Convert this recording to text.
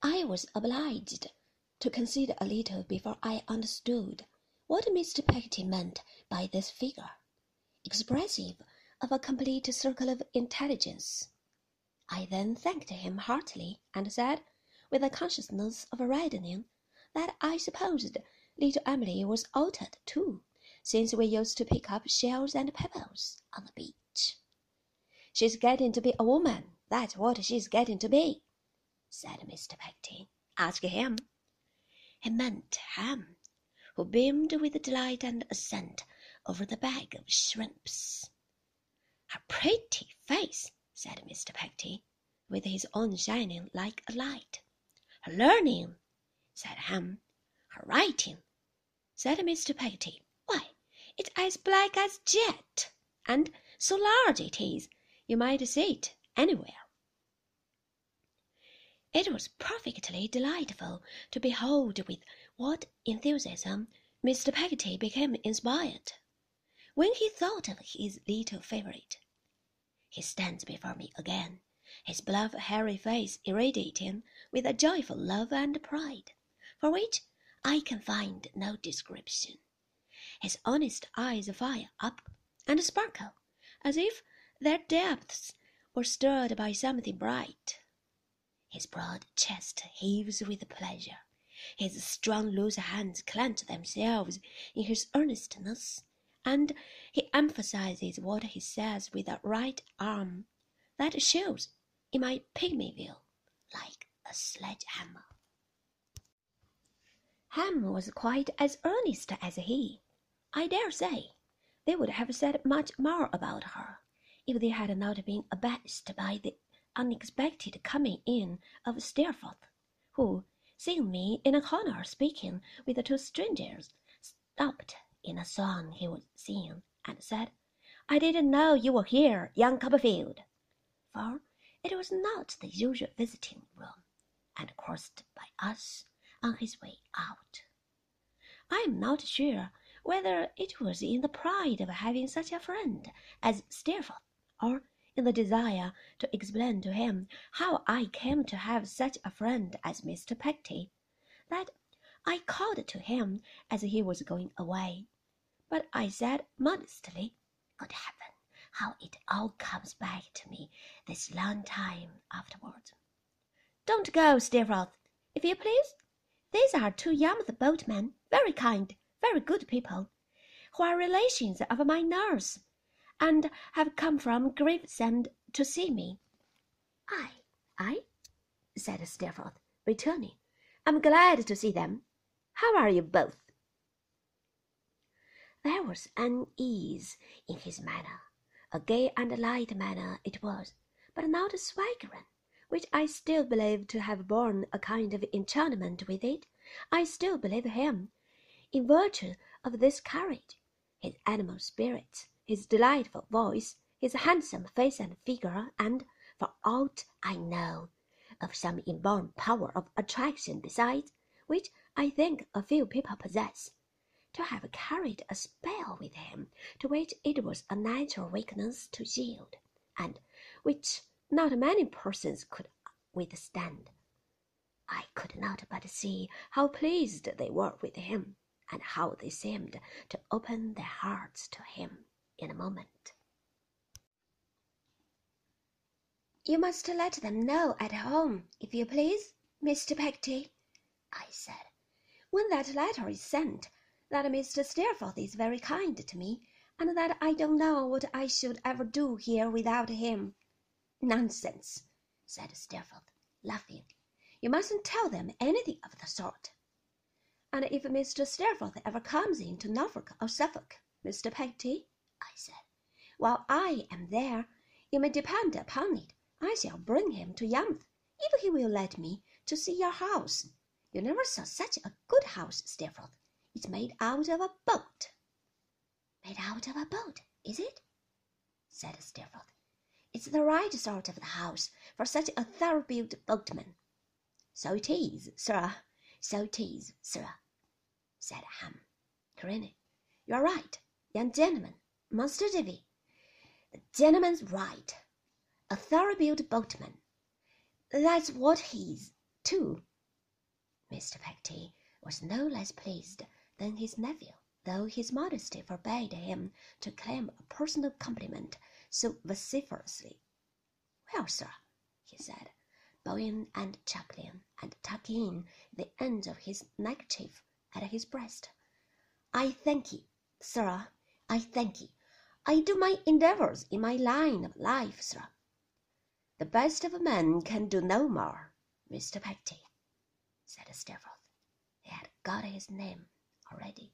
I was obliged to consider a little before I understood what Mr. Peggotty meant by this figure, expressive of a complete circle of intelligence. I then thanked him heartily, and said, with a consciousness of reddening, that I supposed little Emily was altered too, since we used to pick up shells and pebbles on the beach. She's getting to be a woman, that's what she's getting to be, said Mr. Peggotty. Ask him. He meant Ham, who beamed with delight and assent over the bag of shrimps. A pretty face, said Mr. Peggotty, with his own shining like a light. Her learning, said Ham. Her writing, said Mr. Peggotty. Why, it's as black as jet, and so large it is, you might see it anywhere. It was perfectly delightful to behold with what enthusiasm Mr. Peggotty became inspired when he thought of his little favourite. He stands before me again, his bluff, hairy face irradiating with a joyful love and pride, for which I can find no description. His honest eyes fire up and sparkle, as if their depths were stirred by something bright. His broad chest heaves with pleasure. His strong loose hands clench themselves in his earnestness, and he emphasizes what he says with a right arm that shows, in my pygmy view, like a sledge-hammer. Ham was quite as earnest as he. I dare say they would have said much more about her if they had not been abashed by the unexpected coming in of Steerforth, who, seeing me in a corner speaking with two strangers, stopped in a song he was singing and said, I didn't know you were here, young Copperfield. For it was not the usual visiting room, and crossed by us on his way out. I am not sure whether it was in the pride of having such a friend as Steerforth, or in the desire to explain to him how I came to have such a friend as Mr. Peggotty, that I called to him as he was going away. But I said modestly, Good heaven, how it all comes back to me this long time afterward. Don't go, Steerforth, if you please. These are two Yarmouth boatmen, very kind, very good people, who are relations of my nurse and have come from Gravesend to see me. I, I, said Steerforth, returning. I'm glad to see them. How are you both? There was unease in his manner, a gay and light manner it was, but not swaggering, which I still believe to have borne a kind of enchantment with it. I still believe him, in virtue of this courage, his animal spirits, his delightful voice, his handsome face and figure, and, for aught I know, of some inborn power of attraction besides, which I think a few people possess, to have carried a spell with him to which it was a natural weakness to yield, and which not many persons could withstand. I could not but see how pleased they were with him, and how they seemed to open their hearts to him in a moment. You must let them know at home, if you please, Mr. Peggotty, I said, when that letter is sent, that Mr. Steerforth is very kind to me, and that I don't know what I should ever do here without him. Nonsense, said Steerforth, laughing. You mustn't tell them anything of the sort. And if Mr. Steerforth ever comes into Norfolk or Suffolk, Mr. Peggotty, I said, while I am there, you may depend upon it I shall bring him to Yarmouth, if he will let me, to see your house. You never saw such a good house, Steerforth. It's made out of a boat. Made out of a boat, is it? said Steerforth. It's the right sort of the house for such a thorough-built boatman. So it is, sir, so it is, sir, said Ham, grinning. You are right, young gentleman. Master Davy. The gentleman's right. A thorough-built boatman. That's what he is, too, Mr. Peggotty was no less pleased than his nephew, though his modesty forbade him to claim a personal compliment so vociferously. "Well, sir," he said, bowing and chuckling, and tucking in the end of his neckerchief at his breast, "I thank'ee, sir, I thank'ee. I do my endeavours in my line of life, sir." "The best of men can do no more, Mr. Peggotty," said Steerforth. He had got his name already.